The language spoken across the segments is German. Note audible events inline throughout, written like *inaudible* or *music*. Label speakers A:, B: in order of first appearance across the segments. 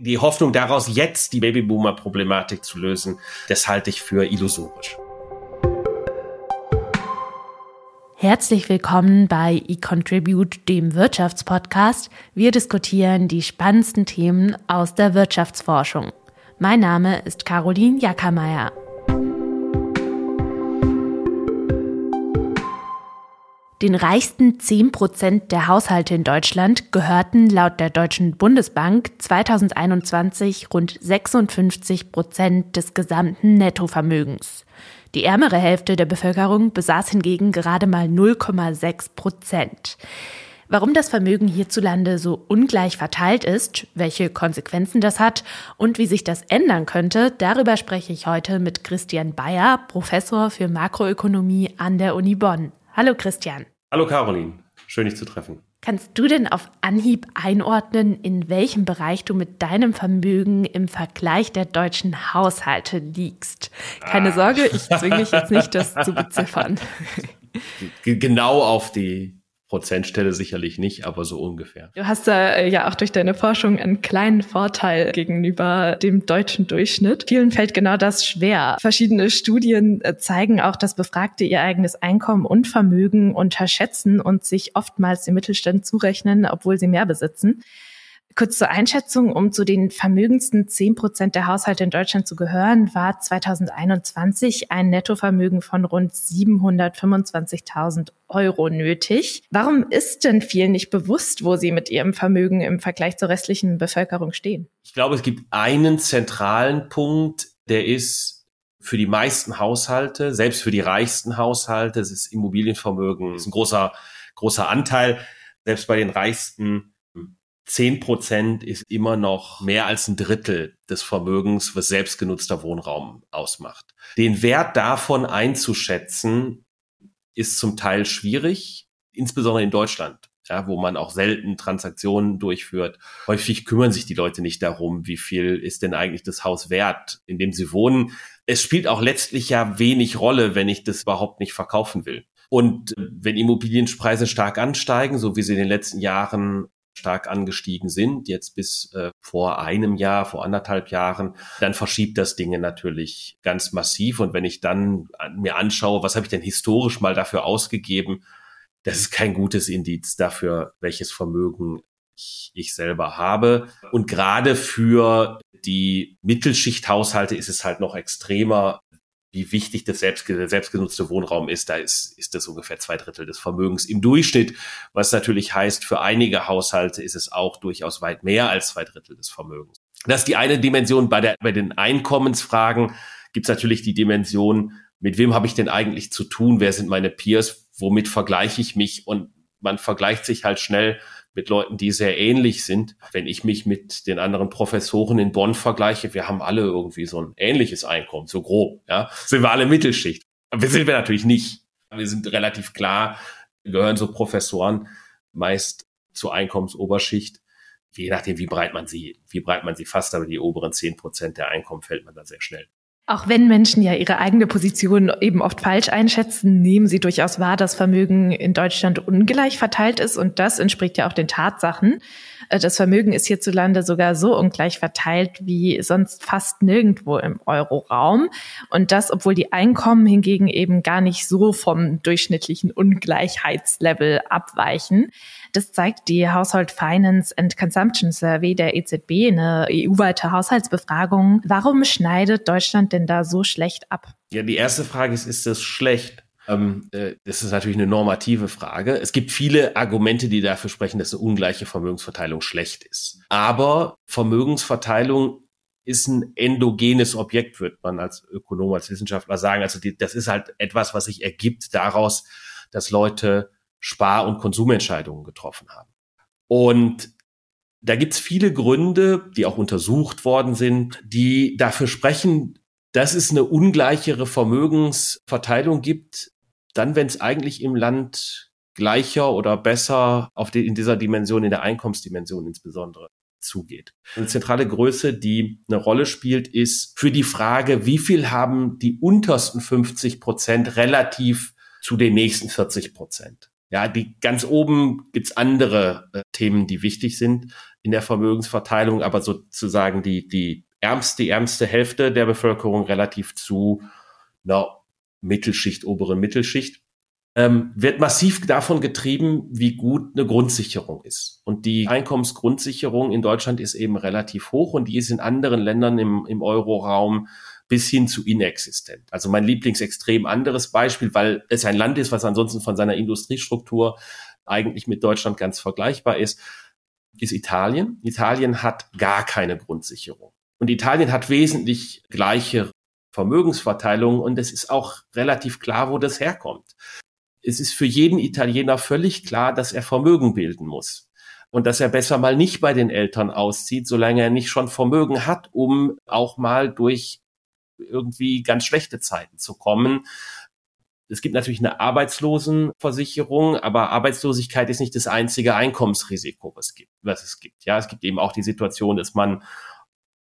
A: Die Hoffnung daraus, jetzt die Babyboomer-Problematik zu lösen, das halte ich für illusorisch.
B: Herzlich willkommen bei eContribute, dem Wirtschaftspodcast. Wir diskutieren die spannendsten Themen aus der Wirtschaftsforschung. Mein Name ist Caroline Jackermeier. Den reichsten 10 Prozent der Haushalte in Deutschland gehörten laut der Deutschen Bundesbank 2021 rund 56 Prozent des gesamten Nettovermögens. Die ärmere Hälfte der Bevölkerung besaß hingegen gerade mal 0,6 Prozent. Warum das Vermögen hierzulande so ungleich verteilt ist, welche Konsequenzen das hat und wie sich das ändern könnte, darüber spreche ich heute mit Christian Bayer, Professor für Makroökonomie an der Uni Bonn. Hallo Christian.
A: Hallo Caroline, schön dich zu treffen.
B: Kannst du denn auf Anhieb einordnen, in welchem Bereich du mit deinem Vermögen im Vergleich der deutschen Haushalte liegst? Keine ah. Sorge, ich zwinge dich jetzt nicht, das zu beziffern. *laughs*
A: Genau auf die Prozentstelle sicherlich nicht, aber so ungefähr.
B: Du hast da äh, ja auch durch deine Forschung einen kleinen Vorteil gegenüber dem deutschen Durchschnitt. Vielen fällt genau das schwer. Verschiedene Studien äh, zeigen auch, dass Befragte ihr eigenes Einkommen und Vermögen unterschätzen und sich oftmals den Mittelstand zurechnen, obwohl sie mehr besitzen. Kurz zur Einschätzung, um zu den vermögendsten 10 Prozent der Haushalte in Deutschland zu gehören, war 2021 ein Nettovermögen von rund 725.000 Euro nötig. Warum ist denn vielen nicht bewusst, wo sie mit ihrem Vermögen im Vergleich zur restlichen Bevölkerung stehen?
A: Ich glaube, es gibt einen zentralen Punkt, der ist für die meisten Haushalte, selbst für die reichsten Haushalte, das ist Immobilienvermögen, ist ein großer, großer Anteil. Selbst bei den reichsten Zehn Prozent ist immer noch mehr als ein Drittel des Vermögens, was selbstgenutzter Wohnraum ausmacht. Den Wert davon einzuschätzen, ist zum Teil schwierig, insbesondere in Deutschland. Ja, wo man auch selten Transaktionen durchführt. Häufig kümmern sich die Leute nicht darum, wie viel ist denn eigentlich das Haus wert, in dem sie wohnen. Es spielt auch letztlich ja wenig Rolle, wenn ich das überhaupt nicht verkaufen will. Und wenn Immobilienpreise stark ansteigen, so wie sie in den letzten Jahren stark angestiegen sind, jetzt bis äh, vor einem Jahr, vor anderthalb Jahren, dann verschiebt das Dinge natürlich ganz massiv. Und wenn ich dann mir anschaue, was habe ich denn historisch mal dafür ausgegeben, das ist kein gutes Indiz dafür, welches Vermögen ich, ich selber habe. Und gerade für die Mittelschichthaushalte ist es halt noch extremer, wie wichtig das selbst, selbstgenutzte Wohnraum ist, da ist, ist das ungefähr zwei Drittel des Vermögens im Durchschnitt, was natürlich heißt, für einige Haushalte ist es auch durchaus weit mehr als zwei Drittel des Vermögens. Das ist die eine Dimension. Bei, der, bei den Einkommensfragen gibt es natürlich die Dimension, mit wem habe ich denn eigentlich zu tun, wer sind meine Peers, womit vergleiche ich mich und man vergleicht sich halt schnell mit Leuten, die sehr ähnlich sind. Wenn ich mich mit den anderen Professoren in Bonn vergleiche, wir haben alle irgendwie so ein ähnliches Einkommen, so grob, ja. Sind wir alle Mittelschicht. Wir sind wir natürlich nicht. Wir sind relativ klar, gehören so Professoren meist zur Einkommensoberschicht. Je nachdem, wie breit man sie, wie breit man sie fasst, aber die oberen zehn Prozent der Einkommen fällt man da sehr schnell.
B: Auch wenn Menschen ja ihre eigene Position eben oft falsch einschätzen, nehmen sie durchaus wahr, dass Vermögen in Deutschland ungleich verteilt ist und das entspricht ja auch den Tatsachen. Äh, das Vermögen ist hierzulande sogar so ungleich verteilt wie sonst fast nirgendwo im Euroraum und das, obwohl die Einkommen hingegen eben gar nicht so vom durchschnittlichen Ungleichheitslevel abweichen. Das zeigt die Household Finance and Consumption Survey der EZB, eine EU-weite Haushaltsbefragung. Warum schneidet Deutschland denn da so schlecht ab?
A: Ja, die erste Frage ist, ist das schlecht? Ähm, äh, das ist natürlich eine normative Frage. Es gibt viele Argumente, die dafür sprechen, dass eine ungleiche Vermögensverteilung schlecht ist. Aber Vermögensverteilung ist ein endogenes Objekt, wird man als Ökonom, als Wissenschaftler sagen. Also die, das ist halt etwas, was sich ergibt daraus, dass Leute Spar- und Konsumentscheidungen getroffen haben. Und da gibt's viele Gründe, die auch untersucht worden sind, die dafür sprechen, dass es eine ungleichere Vermögensverteilung gibt, dann, wenn es eigentlich im Land gleicher oder besser auf die, in dieser Dimension, in der Einkommensdimension insbesondere zugeht. Eine zentrale Größe, die eine Rolle spielt, ist für die Frage, wie viel haben die untersten 50 Prozent relativ zu den nächsten 40 Prozent. Ja, die ganz oben gibt's andere äh, Themen, die wichtig sind in der Vermögensverteilung, aber sozusagen die, die ärmste, die ärmste Hälfte der Bevölkerung relativ zu einer Mittelschicht, oberen Mittelschicht, ähm, wird massiv davon getrieben, wie gut eine Grundsicherung ist. Und die Einkommensgrundsicherung in Deutschland ist eben relativ hoch und die ist in anderen Ländern im, im Euroraum bis hin zu inexistent. Also mein Lieblingsextrem anderes Beispiel, weil es ein Land ist, was ansonsten von seiner Industriestruktur eigentlich mit Deutschland ganz vergleichbar ist, ist Italien. Italien hat gar keine Grundsicherung. Und Italien hat wesentlich gleiche Vermögensverteilung und es ist auch relativ klar, wo das herkommt. Es ist für jeden Italiener völlig klar, dass er Vermögen bilden muss und dass er besser mal nicht bei den Eltern auszieht, solange er nicht schon Vermögen hat, um auch mal durch irgendwie ganz schlechte Zeiten zu kommen. Es gibt natürlich eine Arbeitslosenversicherung, aber Arbeitslosigkeit ist nicht das einzige Einkommensrisiko, was gibt. Was es gibt. Ja, es gibt eben auch die Situation, dass man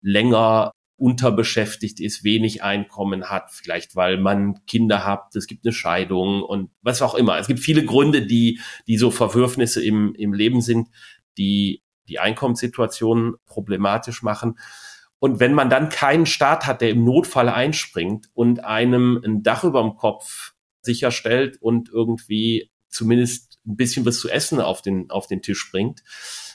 A: länger unterbeschäftigt ist, wenig Einkommen hat, vielleicht weil man Kinder hat, es gibt eine Scheidung und was auch immer. Es gibt viele Gründe, die, die so Verwürfnisse im, im Leben sind, die die Einkommenssituation problematisch machen. Und wenn man dann keinen Staat hat, der im Notfall einspringt und einem ein Dach über dem Kopf sicherstellt und irgendwie zumindest ein bisschen was zu essen auf den, auf den Tisch bringt,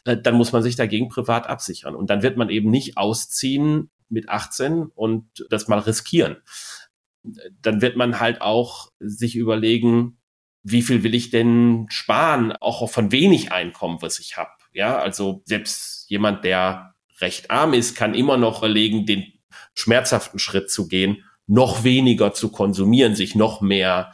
A: äh, dann muss man sich dagegen privat absichern. Und dann wird man eben nicht ausziehen mit 18 und das mal riskieren. Dann wird man halt auch sich überlegen, wie viel will ich denn sparen, auch von wenig Einkommen, was ich habe. Ja, also selbst jemand, der recht arm ist, kann immer noch überlegen, den schmerzhaften Schritt zu gehen, noch weniger zu konsumieren, sich noch mehr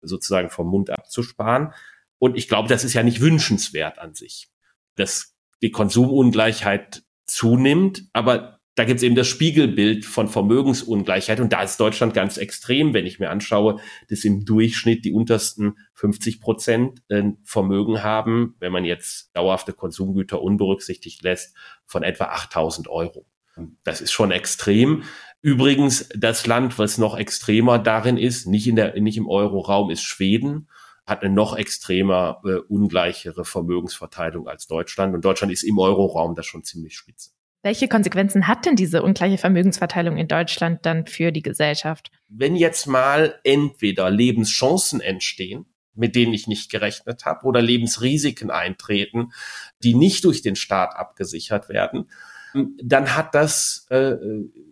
A: sozusagen vom Mund abzusparen. Und ich glaube, das ist ja nicht wünschenswert an sich, dass die Konsumungleichheit zunimmt, aber da gibt es eben das Spiegelbild von Vermögensungleichheit und da ist Deutschland ganz extrem, wenn ich mir anschaue, dass im Durchschnitt die untersten 50 Prozent Vermögen haben, wenn man jetzt dauerhafte Konsumgüter unberücksichtigt lässt, von etwa 8000 Euro. Das ist schon extrem. Übrigens, das Land, was noch extremer darin ist, nicht in der, nicht im Euroraum, ist Schweden hat eine noch extremer, äh, ungleichere Vermögensverteilung als Deutschland. Und Deutschland ist im Euroraum da schon ziemlich spitze.
B: Welche Konsequenzen hat denn diese ungleiche Vermögensverteilung in Deutschland dann für die Gesellschaft?
A: Wenn jetzt mal entweder Lebenschancen entstehen, mit denen ich nicht gerechnet habe, oder Lebensrisiken eintreten, die nicht durch den Staat abgesichert werden, dann hat das äh,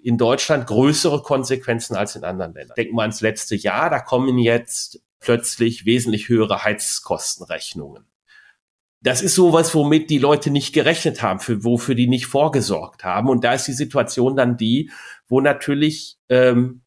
A: in Deutschland größere Konsequenzen als in anderen Ländern. Denken wir ans letzte Jahr, da kommen jetzt plötzlich wesentlich höhere Heizkostenrechnungen das ist sowas, womit die Leute nicht gerechnet haben, für, wofür die nicht vorgesorgt haben. Und da ist die Situation dann die, wo natürlich ähm,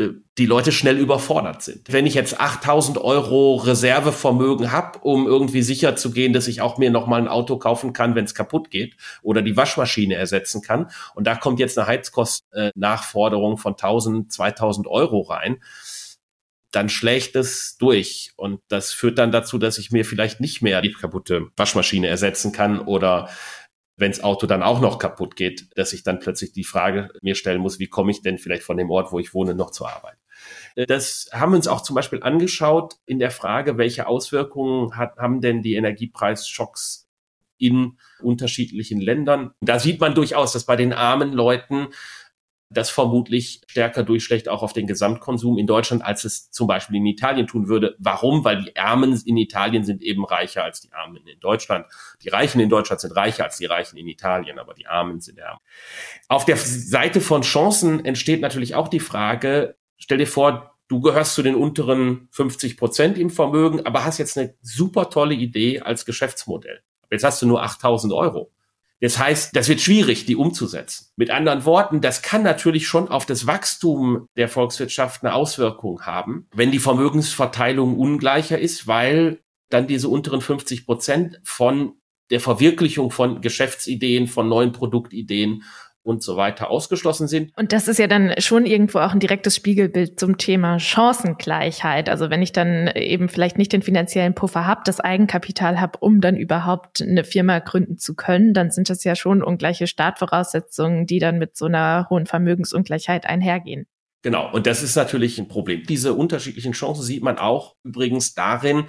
A: äh, die Leute schnell überfordert sind. Wenn ich jetzt 8000 Euro Reservevermögen habe, um irgendwie sicher zu gehen, dass ich auch mir nochmal ein Auto kaufen kann, wenn es kaputt geht oder die Waschmaschine ersetzen kann und da kommt jetzt eine Heizkostennachforderung von 1000, 2000 Euro rein, dann schlägt es durch. Und das führt dann dazu, dass ich mir vielleicht nicht mehr die kaputte Waschmaschine ersetzen kann oder wenn das Auto dann auch noch kaputt geht, dass ich dann plötzlich die Frage mir stellen muss, wie komme ich denn vielleicht von dem Ort, wo ich wohne, noch zur Arbeit? Das haben wir uns auch zum Beispiel angeschaut in der Frage, welche Auswirkungen hat, haben denn die Energiepreisschocks in unterschiedlichen Ländern. Da sieht man durchaus, dass bei den armen Leuten das vermutlich stärker durchschlägt auch auf den Gesamtkonsum in Deutschland, als es zum Beispiel in Italien tun würde. Warum? Weil die Ärmen in Italien sind eben reicher als die Armen in Deutschland. Die Reichen in Deutschland sind reicher als die Reichen in Italien, aber die Armen sind ärmer. Auf der Seite von Chancen entsteht natürlich auch die Frage, stell dir vor, du gehörst zu den unteren 50 Prozent im Vermögen, aber hast jetzt eine super tolle Idee als Geschäftsmodell. Jetzt hast du nur 8000 Euro. Das heißt, das wird schwierig, die umzusetzen. Mit anderen Worten, das kann natürlich schon auf das Wachstum der Volkswirtschaft eine Auswirkung haben, wenn die Vermögensverteilung ungleicher ist, weil dann diese unteren 50 Prozent von der Verwirklichung von Geschäftsideen, von neuen Produktideen und so weiter ausgeschlossen sind.
B: Und das ist ja dann schon irgendwo auch ein direktes Spiegelbild zum Thema Chancengleichheit. Also wenn ich dann eben vielleicht nicht den finanziellen Puffer habe, das Eigenkapital habe, um dann überhaupt eine Firma gründen zu können, dann sind das ja schon ungleiche Startvoraussetzungen, die dann mit so einer hohen Vermögensungleichheit einhergehen.
A: Genau, und das ist natürlich ein Problem. Diese unterschiedlichen Chancen sieht man auch übrigens darin,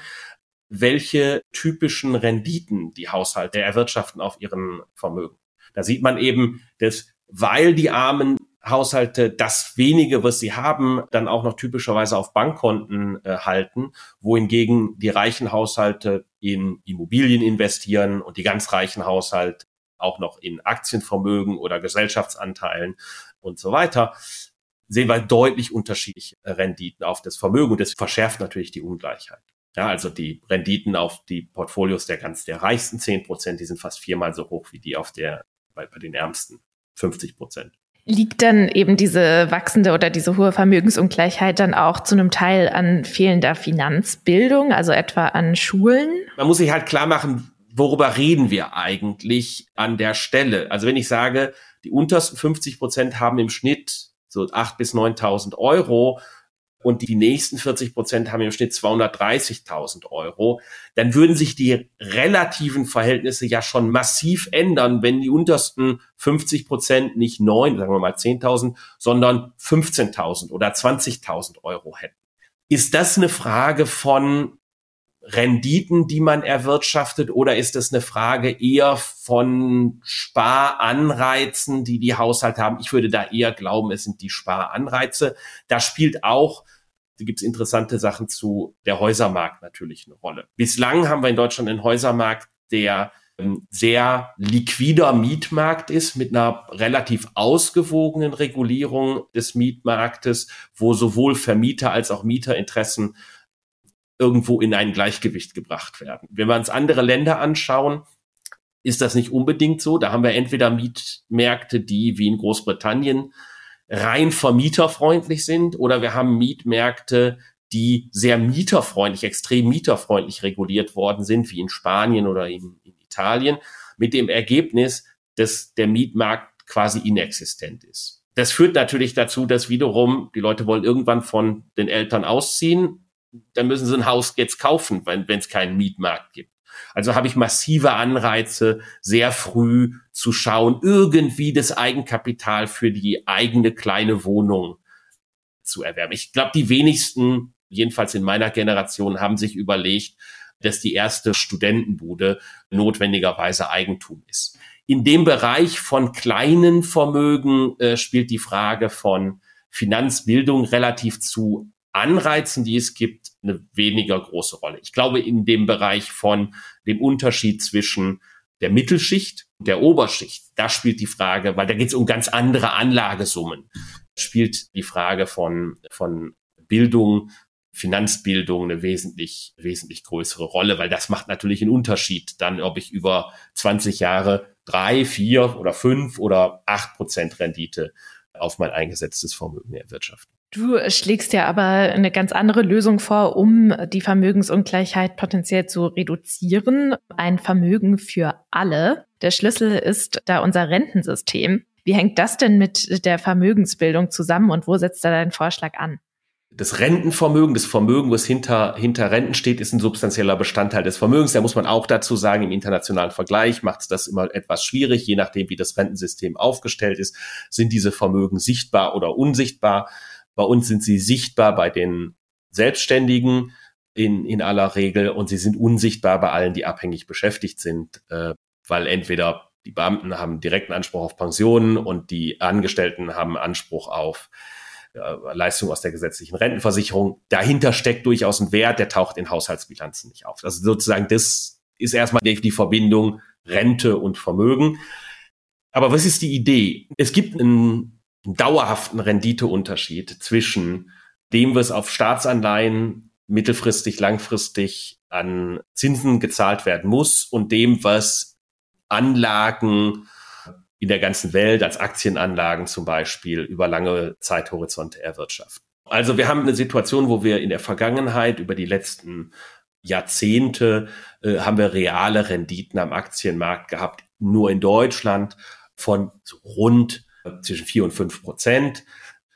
A: welche typischen Renditen die Haushalte erwirtschaften auf ihren Vermögen. Da sieht man eben, dass weil die armen Haushalte das wenige, was sie haben, dann auch noch typischerweise auf Bankkonten äh, halten, wohingegen die reichen Haushalte in Immobilien investieren und die ganz reichen Haushalte auch noch in Aktienvermögen oder Gesellschaftsanteilen und so weiter, sehen wir deutlich unterschiedliche Renditen auf das Vermögen und das verschärft natürlich die Ungleichheit. Ja, also die Renditen auf die Portfolios der ganz der reichsten zehn Prozent, die sind fast viermal so hoch wie die auf der bei, bei den ärmsten 50 Prozent.
B: Liegt dann eben diese wachsende oder diese hohe Vermögensungleichheit dann auch zu einem Teil an fehlender Finanzbildung, also etwa an Schulen?
A: Man muss sich halt klar machen, worüber reden wir eigentlich an der Stelle? Also wenn ich sage, die untersten 50 Prozent haben im Schnitt so 8.000 bis 9.000 Euro und die nächsten 40 Prozent haben im Schnitt 230.000 Euro, dann würden sich die relativen Verhältnisse ja schon massiv ändern, wenn die untersten 50 Prozent nicht neun, sagen wir mal 10.000, sondern 15.000 oder 20.000 Euro hätten. Ist das eine Frage von Renditen, die man erwirtschaftet, oder ist es eine Frage eher von Sparanreizen, die die Haushalte haben? Ich würde da eher glauben, es sind die Sparanreize. Da spielt auch, da gibt es interessante Sachen zu, der Häusermarkt natürlich eine Rolle. Bislang haben wir in Deutschland einen Häusermarkt, der ähm, sehr liquider Mietmarkt ist mit einer relativ ausgewogenen Regulierung des Mietmarktes, wo sowohl Vermieter als auch Mieterinteressen irgendwo in ein Gleichgewicht gebracht werden. Wenn wir uns andere Länder anschauen, ist das nicht unbedingt so. Da haben wir entweder Mietmärkte, die wie in Großbritannien rein vermieterfreundlich sind, oder wir haben Mietmärkte, die sehr mieterfreundlich, extrem mieterfreundlich reguliert worden sind, wie in Spanien oder in, in Italien, mit dem Ergebnis, dass der Mietmarkt quasi inexistent ist. Das führt natürlich dazu, dass wiederum die Leute wollen irgendwann von den Eltern ausziehen dann müssen sie ein Haus jetzt kaufen, wenn es keinen Mietmarkt gibt. Also habe ich massive Anreize, sehr früh zu schauen, irgendwie das Eigenkapital für die eigene kleine Wohnung zu erwerben. Ich glaube, die wenigsten, jedenfalls in meiner Generation, haben sich überlegt, dass die erste Studentenbude notwendigerweise Eigentum ist. In dem Bereich von kleinen Vermögen äh, spielt die Frage von Finanzbildung relativ zu Anreizen, die es gibt, eine weniger große Rolle. Ich glaube, in dem Bereich von dem Unterschied zwischen der Mittelschicht und der Oberschicht, da spielt die Frage, weil da geht es um ganz andere Anlagesummen, spielt die Frage von, von Bildung, Finanzbildung eine wesentlich, wesentlich größere Rolle, weil das macht natürlich einen Unterschied dann, ob ich über 20 Jahre drei, vier oder fünf oder acht Prozent Rendite auf mein eingesetztes Vermögen erwirtschaften.
B: Du schlägst ja aber eine ganz andere Lösung vor, um die Vermögensungleichheit potenziell zu reduzieren. Ein Vermögen für alle. Der Schlüssel ist da unser Rentensystem. Wie hängt das denn mit der Vermögensbildung zusammen und wo setzt da dein Vorschlag an?
A: Das Rentenvermögen, das Vermögen, was hinter, hinter Renten steht, ist ein substanzieller Bestandteil des Vermögens. Da muss man auch dazu sagen, im internationalen Vergleich macht es das immer etwas schwierig, je nachdem, wie das Rentensystem aufgestellt ist, sind diese Vermögen sichtbar oder unsichtbar. Bei uns sind sie sichtbar bei den Selbstständigen in, in aller Regel und sie sind unsichtbar bei allen, die abhängig beschäftigt sind, äh, weil entweder die Beamten haben direkten Anspruch auf Pensionen und die Angestellten haben Anspruch auf äh, Leistung aus der gesetzlichen Rentenversicherung. Dahinter steckt durchaus ein Wert, der taucht in Haushaltsbilanzen nicht auf. Also sozusagen das ist erstmal die, die Verbindung Rente und Vermögen. Aber was ist die Idee? Es gibt einen dauerhaften Renditeunterschied zwischen dem, was auf Staatsanleihen mittelfristig, langfristig an Zinsen gezahlt werden muss und dem, was Anlagen in der ganzen Welt als Aktienanlagen zum Beispiel über lange Zeithorizonte erwirtschaften. Also wir haben eine Situation, wo wir in der Vergangenheit über die letzten Jahrzehnte äh, haben wir reale Renditen am Aktienmarkt gehabt, nur in Deutschland von rund zwischen vier und fünf Prozent.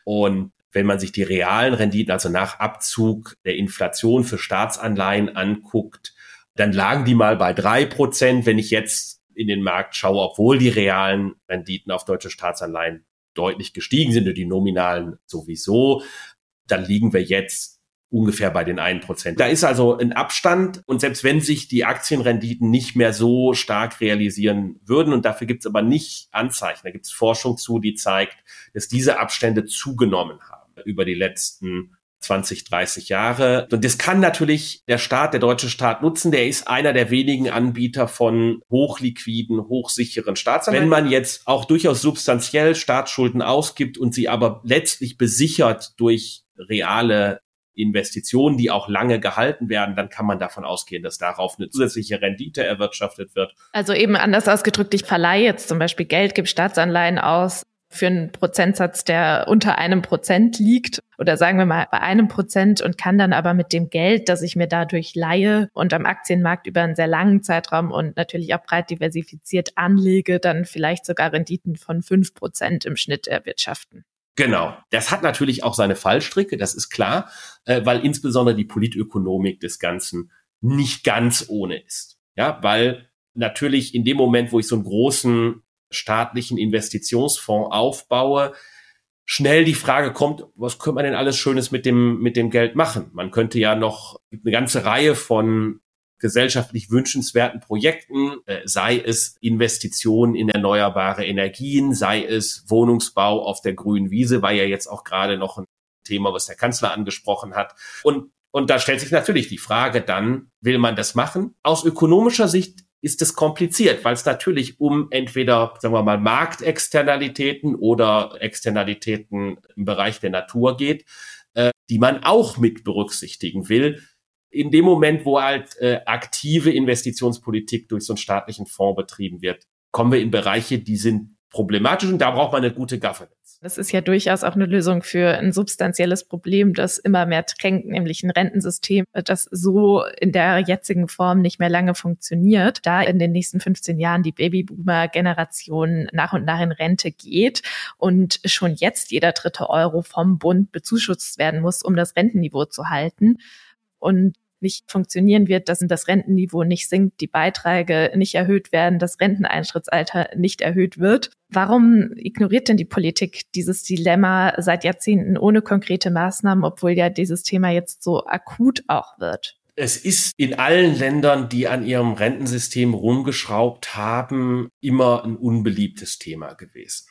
A: Und wenn man sich die realen Renditen, also nach Abzug der Inflation für Staatsanleihen anguckt, dann lagen die mal bei drei Prozent. Wenn ich jetzt in den Markt schaue, obwohl die realen Renditen auf deutsche Staatsanleihen deutlich gestiegen sind und die nominalen sowieso, dann liegen wir jetzt ungefähr bei den 1%. Da ist also ein Abstand und selbst wenn sich die Aktienrenditen nicht mehr so stark realisieren würden und dafür gibt es aber nicht Anzeichen, da gibt es Forschung zu, die zeigt, dass diese Abstände zugenommen haben über die letzten 20, 30 Jahre. Und das kann natürlich der Staat, der deutsche Staat nutzen. Der ist einer der wenigen Anbieter von hochliquiden, hochsicheren Staatsanleihen. Wenn man jetzt auch durchaus substanziell Staatsschulden ausgibt und sie aber letztlich besichert durch reale Investitionen, die auch lange gehalten werden, dann kann man davon ausgehen, dass darauf eine zusätzliche Rendite erwirtschaftet wird.
B: Also eben anders ausgedrückt, ich verleihe jetzt zum Beispiel Geld, gebe Staatsanleihen aus, für einen Prozentsatz, der unter einem Prozent liegt oder sagen wir mal bei einem Prozent und kann dann aber mit dem Geld, das ich mir dadurch leihe und am Aktienmarkt über einen sehr langen Zeitraum und natürlich auch breit diversifiziert anlege, dann vielleicht sogar Renditen von fünf Prozent im Schnitt erwirtschaften.
A: Genau. Das hat natürlich auch seine Fallstricke, das ist klar, äh, weil insbesondere die Politökonomik des Ganzen nicht ganz ohne ist. Ja, weil natürlich in dem Moment, wo ich so einen großen staatlichen Investitionsfonds aufbaue, schnell die Frage kommt, was könnte man denn alles Schönes mit dem, mit dem Geld machen? Man könnte ja noch eine ganze Reihe von gesellschaftlich wünschenswerten Projekten, äh, sei es Investitionen in erneuerbare Energien, sei es Wohnungsbau auf der grünen Wiese, war ja jetzt auch gerade noch ein Thema, was der Kanzler angesprochen hat. Und, und da stellt sich natürlich die Frage dann, will man das machen? Aus ökonomischer Sicht ist es kompliziert, weil es natürlich um entweder, sagen wir mal, Marktexternalitäten oder Externalitäten im Bereich der Natur geht, äh, die man auch mit berücksichtigen will. In dem Moment, wo halt äh, aktive Investitionspolitik durch so einen staatlichen Fonds betrieben wird, kommen wir in Bereiche, die sind problematisch und da braucht man eine gute Governance.
B: Das ist ja durchaus auch eine Lösung für ein substanzielles Problem, das immer mehr drängt, nämlich ein Rentensystem, das so in der jetzigen Form nicht mehr lange funktioniert, da in den nächsten 15 Jahren die Babyboomer-Generation nach und nach in Rente geht und schon jetzt jeder dritte Euro vom Bund bezuschusst werden muss, um das Rentenniveau zu halten. Und nicht funktionieren wird, dass das Rentenniveau nicht sinkt, die Beiträge nicht erhöht werden, das Renteneintrittsalter nicht erhöht wird. Warum ignoriert denn die Politik dieses Dilemma seit Jahrzehnten ohne konkrete Maßnahmen, obwohl ja dieses Thema jetzt so akut auch wird?
A: Es ist in allen Ländern, die an ihrem Rentensystem rumgeschraubt haben, immer ein unbeliebtes Thema gewesen.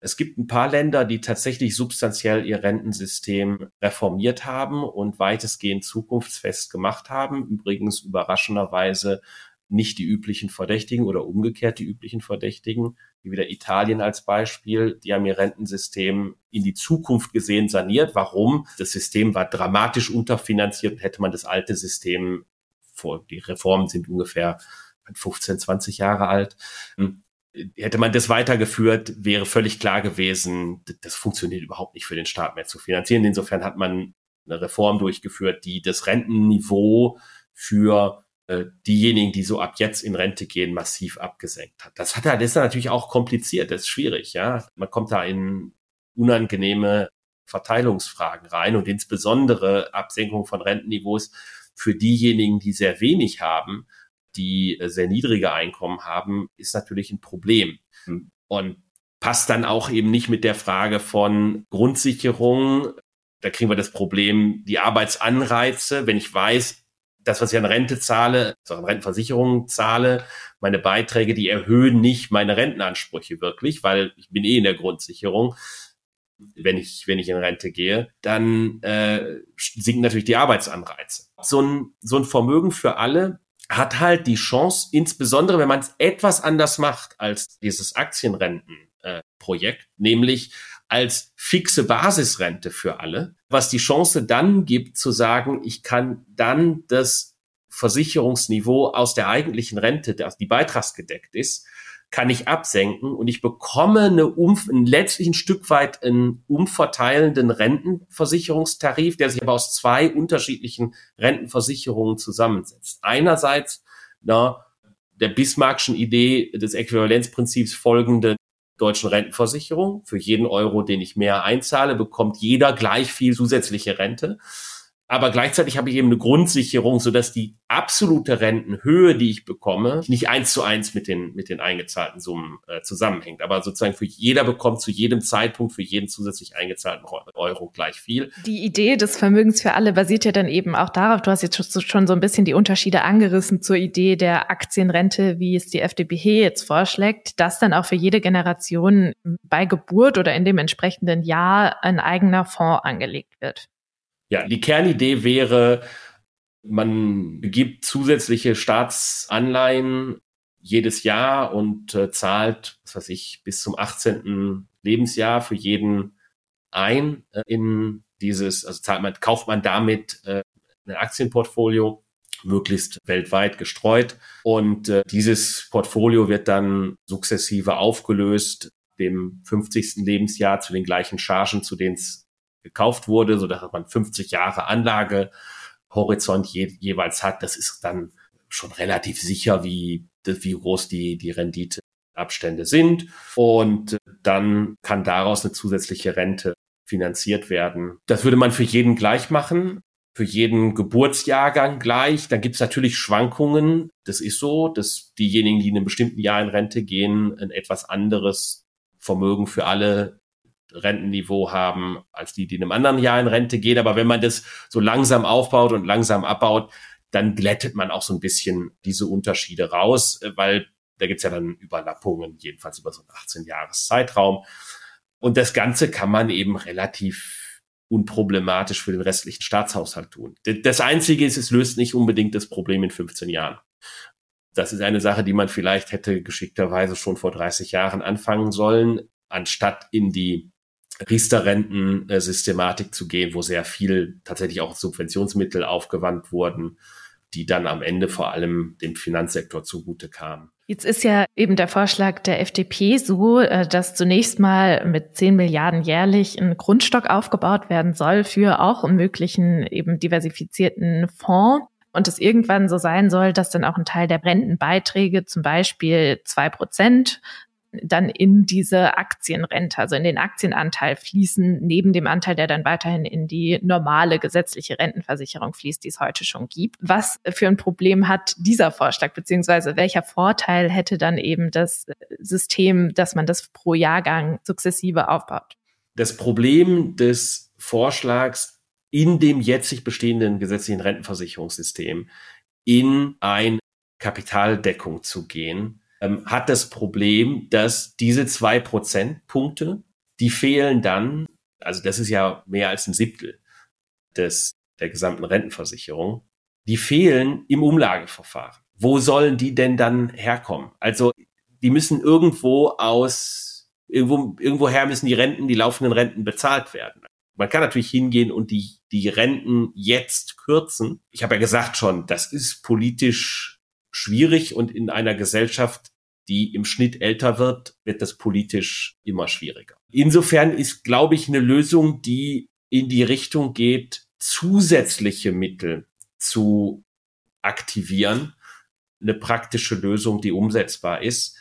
A: Es gibt ein paar Länder, die tatsächlich substanziell ihr Rentensystem reformiert haben und weitestgehend zukunftsfest gemacht haben. Übrigens überraschenderweise nicht die üblichen Verdächtigen oder umgekehrt die üblichen Verdächtigen, wie wieder Italien als Beispiel. Die haben ihr Rentensystem in die Zukunft gesehen saniert. Warum? Das System war dramatisch unterfinanziert. Hätte man das alte System vor, die Reformen sind ungefähr 15, 20 Jahre alt hätte man das weitergeführt, wäre völlig klar gewesen, das funktioniert überhaupt nicht für den Staat mehr zu finanzieren. Insofern hat man eine Reform durchgeführt, die das Rentenniveau für äh, diejenigen, die so ab jetzt in Rente gehen, massiv abgesenkt hat. Das hat das ist natürlich auch kompliziert, das ist schwierig, ja. Man kommt da in unangenehme Verteilungsfragen rein und insbesondere Absenkung von Rentenniveaus für diejenigen, die sehr wenig haben, die äh, sehr niedrige Einkommen haben, ist natürlich ein Problem. Hm. Und passt dann auch eben nicht mit der Frage von Grundsicherung. Da kriegen wir das Problem, die Arbeitsanreize. Wenn ich weiß, das, was ich an Rente zahle, also an Rentenversicherung zahle, meine Beiträge, die erhöhen nicht meine Rentenansprüche wirklich, weil ich bin eh in der Grundsicherung wenn ich, wenn ich in Rente gehe, dann äh, sinken natürlich die Arbeitsanreize. So ein, so ein Vermögen für alle hat halt die Chance, insbesondere wenn man es etwas anders macht als dieses Aktienrentenprojekt, äh, nämlich als fixe Basisrente für alle, was die Chance dann gibt zu sagen, ich kann dann das Versicherungsniveau aus der eigentlichen Rente, die beitragsgedeckt ist, kann ich absenken und ich bekomme eine Umf ein letztlich ein Stück weit einen umverteilenden Rentenversicherungstarif, der sich aber aus zwei unterschiedlichen Rentenversicherungen zusammensetzt. Einerseits na, der Bismarckschen Idee des Äquivalenzprinzips folgende deutschen Rentenversicherung. Für jeden Euro, den ich mehr einzahle, bekommt jeder gleich viel zusätzliche Rente. Aber gleichzeitig habe ich eben eine Grundsicherung, so dass die absolute Rentenhöhe, die ich bekomme, nicht eins zu eins mit den, mit den eingezahlten Summen äh, zusammenhängt. Aber sozusagen für jeder bekommt zu jedem Zeitpunkt für jeden zusätzlich eingezahlten Euro gleich viel.
B: Die Idee des Vermögens für alle basiert ja dann eben auch darauf, du hast jetzt schon so ein bisschen die Unterschiede angerissen zur Idee der Aktienrente, wie es die FDP jetzt vorschlägt, dass dann auch für jede Generation bei Geburt oder in dem entsprechenden Jahr ein eigener Fonds angelegt wird.
A: Ja, die Kernidee wäre, man gibt zusätzliche Staatsanleihen jedes Jahr und äh, zahlt, was weiß ich, bis zum 18. Lebensjahr für jeden ein äh, in dieses, also zahlt man, kauft man damit äh, ein Aktienportfolio, möglichst weltweit gestreut. Und äh, dieses Portfolio wird dann sukzessive aufgelöst, dem 50. Lebensjahr zu den gleichen Chargen, zu denen es gekauft wurde, so dass man 50 Jahre Anlagehorizont je, jeweils hat. Das ist dann schon relativ sicher, wie, wie groß die, die Renditeabstände sind. Und dann kann daraus eine zusätzliche Rente finanziert werden. Das würde man für jeden gleich machen, für jeden Geburtsjahrgang gleich. Dann gibt es natürlich Schwankungen. Das ist so, dass diejenigen, die in einem bestimmten Jahr in Rente gehen, ein etwas anderes Vermögen für alle Rentenniveau haben als die, die in einem anderen Jahr in Rente gehen. Aber wenn man das so langsam aufbaut und langsam abbaut, dann glättet man auch so ein bisschen diese Unterschiede raus, weil da gibt's ja dann Überlappungen, jedenfalls über so einen 18-Jahres-Zeitraum. Und das Ganze kann man eben relativ unproblematisch für den restlichen Staatshaushalt tun. Das Einzige ist, es löst nicht unbedingt das Problem in 15 Jahren. Das ist eine Sache, die man vielleicht hätte geschickterweise schon vor 30 Jahren anfangen sollen, anstatt in die Riester-Renten-Systematik zu gehen, wo sehr viel tatsächlich auch Subventionsmittel aufgewandt wurden, die dann am Ende vor allem dem Finanzsektor zugute kamen.
B: Jetzt ist ja eben der Vorschlag der FDP so, äh, dass zunächst mal mit 10 Milliarden jährlich ein Grundstock aufgebaut werden soll für auch einen möglichen eben diversifizierten Fonds. Und es irgendwann so sein soll, dass dann auch ein Teil der Rentenbeiträge, zum Beispiel zwei Prozent, dann in diese Aktienrente, also in den Aktienanteil fließen, neben dem Anteil, der dann weiterhin in die normale gesetzliche Rentenversicherung fließt, die es heute schon gibt. Was für ein Problem hat dieser Vorschlag, beziehungsweise welcher Vorteil hätte dann eben das System, dass man das pro Jahrgang sukzessive aufbaut?
A: Das Problem des Vorschlags in dem jetzig bestehenden gesetzlichen Rentenversicherungssystem in ein Kapitaldeckung zu gehen, ähm, hat das Problem, dass diese zwei Prozentpunkte, die fehlen dann, also das ist ja mehr als ein Siebtel des, der gesamten Rentenversicherung, die fehlen im Umlageverfahren. Wo sollen die denn dann herkommen? Also die müssen irgendwo aus, irgendwo, irgendwoher müssen die Renten, die laufenden Renten bezahlt werden. Man kann natürlich hingehen und die, die Renten jetzt kürzen. Ich habe ja gesagt schon, das ist politisch schwierig und in einer Gesellschaft, die im Schnitt älter wird, wird das politisch immer schwieriger. Insofern ist, glaube ich, eine Lösung, die in die Richtung geht, zusätzliche Mittel zu aktivieren, eine praktische Lösung, die umsetzbar ist.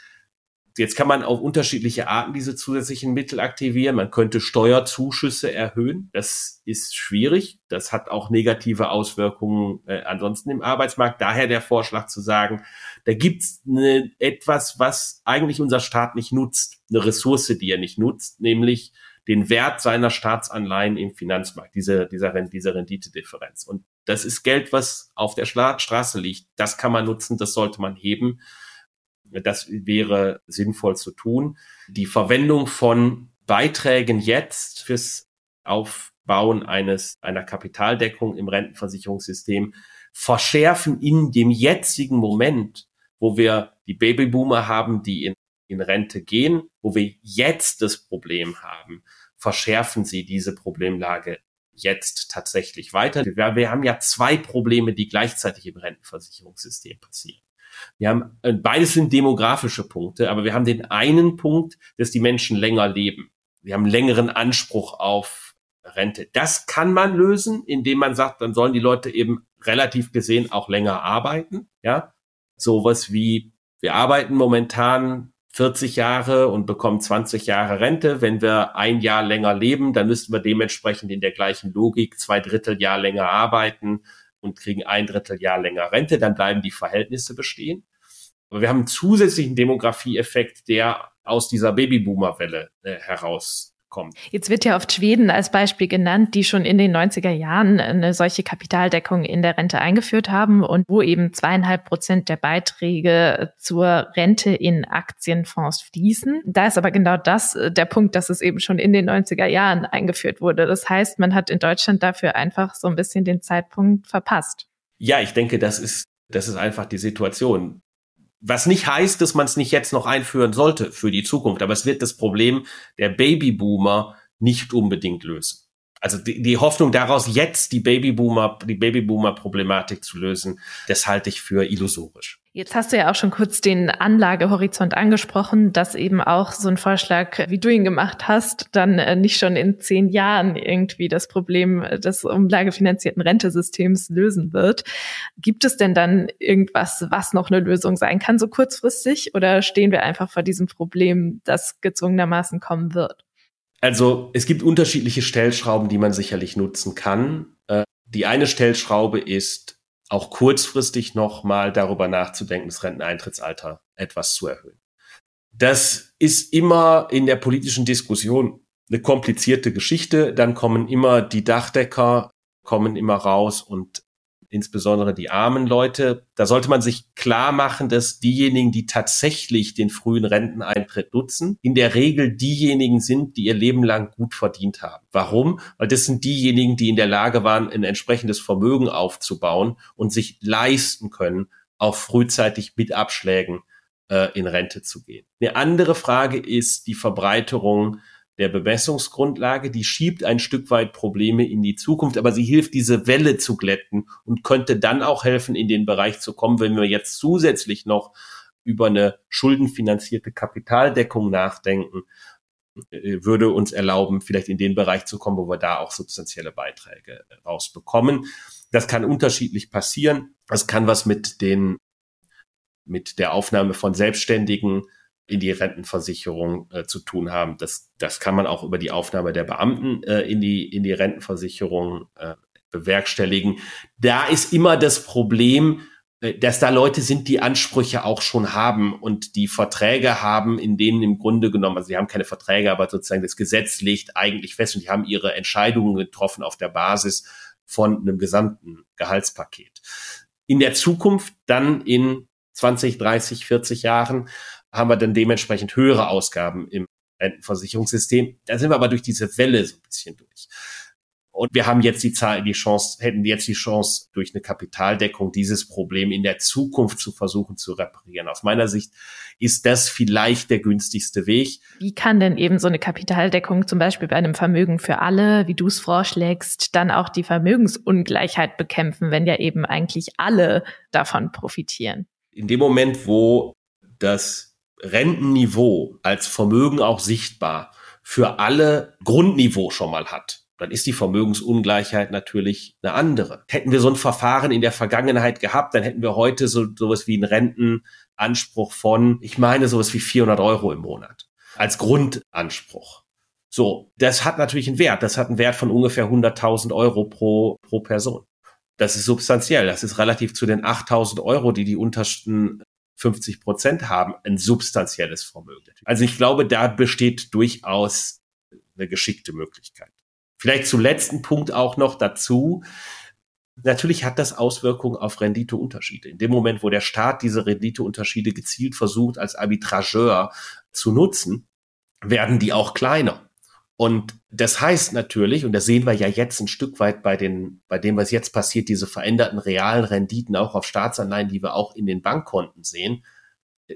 A: Jetzt kann man auf unterschiedliche Arten diese zusätzlichen Mittel aktivieren. Man könnte Steuerzuschüsse erhöhen. Das ist schwierig. Das hat auch negative Auswirkungen äh, ansonsten im Arbeitsmarkt. Daher der Vorschlag zu sagen, da gibt's eine, etwas, was eigentlich unser Staat nicht nutzt, eine Ressource, die er nicht nutzt, nämlich den Wert seiner Staatsanleihen im Finanzmarkt, diese, dieser, diese Renditedifferenz. Und das ist Geld, was auf der Straße liegt. Das kann man nutzen, das sollte man heben. Das wäre sinnvoll zu tun. Die Verwendung von Beiträgen jetzt fürs Aufbauen eines, einer Kapitaldeckung im Rentenversicherungssystem verschärfen in dem jetzigen Moment, wo wir die Babyboomer haben, die in, in Rente gehen, wo wir jetzt das Problem haben, verschärfen sie diese Problemlage jetzt tatsächlich weiter. Wir, wir haben ja zwei Probleme, die gleichzeitig im Rentenversicherungssystem passieren. Wir haben, äh, beides sind demografische Punkte, aber wir haben den einen Punkt, dass die Menschen länger leben. Wir haben längeren Anspruch auf Rente. Das kann man lösen, indem man sagt, dann sollen die Leute eben relativ gesehen auch länger arbeiten. Ja, sowas wie wir arbeiten momentan 40 Jahre und bekommen 20 Jahre Rente. Wenn wir ein Jahr länger leben, dann müssten wir dementsprechend in der gleichen Logik zwei Drittel Jahr länger arbeiten und kriegen ein Drittel Jahr länger Rente. Dann bleiben die Verhältnisse bestehen. Aber wir haben einen zusätzlichen Demografieeffekt, der aus dieser Babyboomer-Welle äh, heraus kommt.
B: Jetzt wird ja oft Schweden als Beispiel genannt, die schon in den 90er Jahren eine solche Kapitaldeckung in der Rente eingeführt haben und wo eben zweieinhalb Prozent der Beiträge zur Rente in Aktienfonds fließen. Da ist aber genau das äh, der Punkt, dass es eben schon in den 90er Jahren eingeführt wurde. Das heißt, man hat in Deutschland dafür einfach so ein bisschen den Zeitpunkt verpasst.
A: Ja, ich denke, das ist, das ist einfach die Situation. Was nicht heißt, dass man es nicht jetzt noch einführen sollte für die Zukunft, aber es wird das Problem der Babyboomer nicht unbedingt lösen. Also die, die Hoffnung daraus, jetzt die Babyboomer, die Babyboomer-Problematik zu lösen, das halte ich für illusorisch.
B: Jetzt hast du ja auch schon kurz den Anlagehorizont angesprochen, dass eben auch so ein Vorschlag, wie du ihn gemacht hast, dann äh, nicht schon in zehn Jahren irgendwie das Problem des umlagefinanzierten Rentesystems lösen wird. Gibt es denn dann irgendwas, was noch eine Lösung sein kann, so kurzfristig? Oder stehen wir einfach vor diesem Problem, das gezwungenermaßen kommen wird?
A: Also es gibt unterschiedliche Stellschrauben, die man sicherlich nutzen kann. Äh, die eine Stellschraube ist auch kurzfristig nochmal darüber nachzudenken, das Renteneintrittsalter etwas zu erhöhen. Das ist immer in der politischen Diskussion eine komplizierte Geschichte. Dann kommen immer die Dachdecker, kommen immer raus und insbesondere die armen Leute. Da sollte man sich klar machen, dass diejenigen, die tatsächlich den frühen Renteneintritt nutzen, in der Regel diejenigen sind, die ihr Leben lang gut verdient haben. Warum? Weil das sind diejenigen, die in der Lage waren, ein entsprechendes Vermögen aufzubauen und sich leisten können, auch frühzeitig mit Abschlägen äh, in Rente zu gehen. Eine andere Frage ist die Verbreiterung der Bemessungsgrundlage, die schiebt ein Stück weit Probleme in die Zukunft, aber sie hilft, diese Welle zu glätten und könnte dann auch helfen, in den Bereich zu kommen, wenn wir jetzt zusätzlich noch über eine schuldenfinanzierte Kapitaldeckung nachdenken, äh, würde uns erlauben, vielleicht in den Bereich zu kommen, wo wir da auch substanzielle Beiträge rausbekommen. Das kann unterschiedlich passieren. Das kann was mit den, mit der Aufnahme von Selbstständigen in die Rentenversicherung äh, zu tun haben. Das, das kann man auch über die Aufnahme der Beamten äh, in, die, in die Rentenversicherung äh, bewerkstelligen. Da ist immer das Problem, äh, dass da Leute sind, die Ansprüche auch schon haben und die Verträge haben, in denen im Grunde genommen, also sie haben keine Verträge, aber sozusagen das Gesetz legt eigentlich fest und die haben ihre Entscheidungen getroffen auf der Basis von einem gesamten Gehaltspaket. In der Zukunft dann in 20, 30, 40 Jahren haben wir dann dementsprechend höhere Ausgaben im Rentenversicherungssystem. Da sind wir aber durch diese Welle so ein bisschen durch. Und wir haben jetzt die Zahl, die Chance, hätten jetzt die Chance, durch eine Kapitaldeckung dieses Problem in der Zukunft zu versuchen zu reparieren. Aus meiner Sicht ist das vielleicht der günstigste Weg.
B: Wie kann denn eben so eine Kapitaldeckung zum Beispiel bei einem Vermögen für alle, wie du es vorschlägst, dann auch die Vermögensungleichheit bekämpfen, wenn ja eben eigentlich alle davon profitieren?
A: In dem Moment, wo das Rentenniveau als Vermögen auch sichtbar für alle Grundniveau schon mal hat, dann ist die Vermögensungleichheit natürlich eine andere. Hätten wir so ein Verfahren in der Vergangenheit gehabt, dann hätten wir heute so sowas wie einen Rentenanspruch von, ich meine, sowas wie 400 Euro im Monat als Grundanspruch. So, das hat natürlich einen Wert. Das hat einen Wert von ungefähr 100.000 Euro pro, pro Person. Das ist substanziell. Das ist relativ zu den 8.000 Euro, die die untersten 50 Prozent haben, ein substanzielles Vermögen. Also ich glaube, da besteht durchaus eine geschickte Möglichkeit. Vielleicht zum letzten Punkt auch noch dazu. Natürlich hat das Auswirkungen auf Renditeunterschiede. In dem Moment, wo der Staat diese Renditeunterschiede gezielt versucht, als Arbitrageur zu nutzen, werden die auch kleiner. Und das heißt natürlich, und das sehen wir ja jetzt ein Stück weit bei den, bei dem, was jetzt passiert, diese veränderten realen Renditen auch auf Staatsanleihen, die wir auch in den Bankkonten sehen,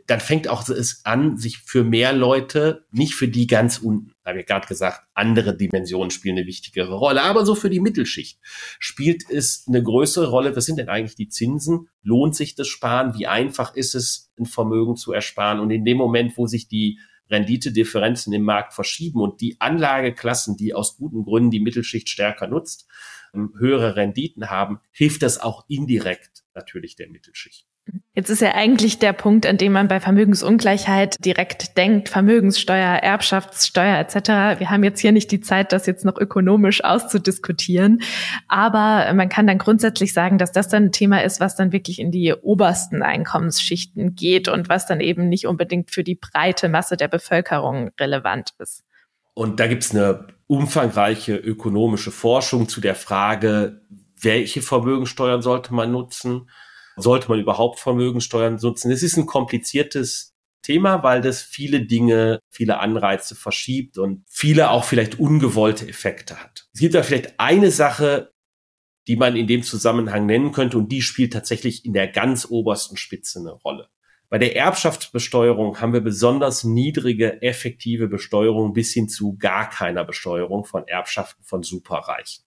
A: dann fängt auch es an, sich für mehr Leute, nicht für die ganz unten, habe ich gerade gesagt, andere Dimensionen spielen eine wichtigere Rolle, aber so für die Mittelschicht spielt es eine größere Rolle. Was sind denn eigentlich die Zinsen? Lohnt sich das Sparen? Wie einfach ist es, ein Vermögen zu ersparen? Und in dem Moment, wo sich die Renditedifferenzen im Markt verschieben und die Anlageklassen, die aus guten Gründen die Mittelschicht stärker nutzt, ähm, höhere Renditen haben, hilft das auch indirekt natürlich der Mittelschicht.
B: Jetzt ist ja eigentlich der Punkt, an dem man bei Vermögensungleichheit direkt denkt, Vermögenssteuer, Erbschaftssteuer etc. Wir haben jetzt hier nicht die Zeit, das jetzt noch ökonomisch auszudiskutieren, aber man kann dann grundsätzlich sagen, dass das dann ein Thema ist, was dann wirklich in die obersten Einkommensschichten geht und was dann eben nicht unbedingt für die breite Masse der Bevölkerung relevant ist.
A: Und da gibt es eine umfangreiche ökonomische Forschung zu der Frage, welche Vermögensteuern sollte man nutzen sollte man überhaupt Vermögensteuern nutzen? Es ist ein kompliziertes Thema, weil das viele Dinge, viele Anreize verschiebt und viele auch vielleicht ungewollte Effekte hat. Es gibt da vielleicht eine Sache, die man in dem Zusammenhang nennen könnte und die spielt tatsächlich in der ganz obersten Spitze eine Rolle. Bei der Erbschaftsbesteuerung haben wir besonders niedrige effektive Besteuerung bis hin zu gar keiner Besteuerung von Erbschaften von Superreichen.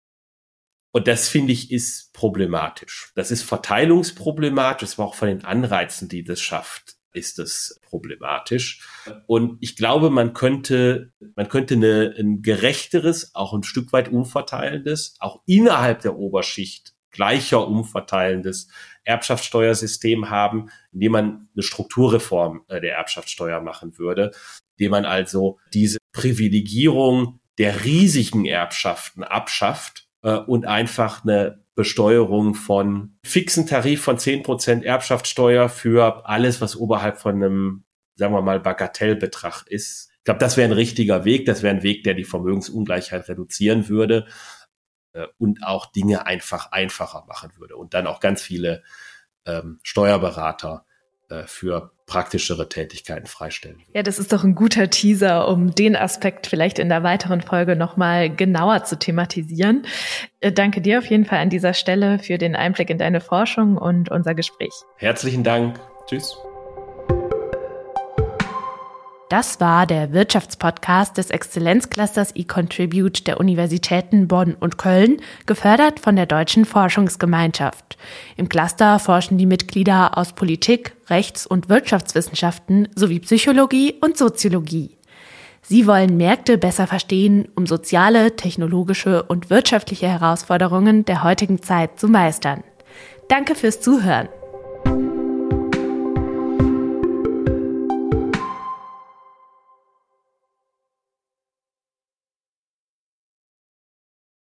A: Und das finde ich ist problematisch. Das ist verteilungsproblematisch, aber auch von den Anreizen, die das schafft, ist das problematisch. Und ich glaube, man könnte, man könnte eine, ein gerechteres, auch ein Stück weit umverteilendes, auch innerhalb der Oberschicht gleicher umverteilendes Erbschaftssteuersystem haben, indem man eine Strukturreform äh, der Erbschaftssteuer machen würde, indem man also diese Privilegierung der riesigen Erbschaften abschafft äh, und einfach eine Besteuerung von fixen Tarif von zehn Prozent Erbschaftssteuer für alles, was oberhalb von einem, sagen wir mal, Bagatellbetrag ist. Ich glaube, das wäre ein richtiger Weg. Das wäre ein Weg, der die Vermögensungleichheit reduzieren würde äh, und auch Dinge einfach einfacher machen würde und dann auch ganz viele ähm, Steuerberater für praktischere Tätigkeiten freistellen.
B: Ja, das ist doch ein guter Teaser, um den Aspekt vielleicht in der weiteren Folge nochmal genauer zu thematisieren. Äh, danke dir auf jeden Fall an dieser Stelle für den Einblick in deine Forschung und unser Gespräch.
A: Herzlichen Dank. Tschüss.
B: Das war der Wirtschaftspodcast des Exzellenzclusters eContribute der Universitäten Bonn und Köln, gefördert von der Deutschen Forschungsgemeinschaft. Im Cluster forschen die Mitglieder aus Politik, Rechts- und Wirtschaftswissenschaften sowie Psychologie und Soziologie. Sie wollen Märkte besser verstehen, um soziale, technologische und wirtschaftliche Herausforderungen der heutigen Zeit zu meistern. Danke fürs Zuhören.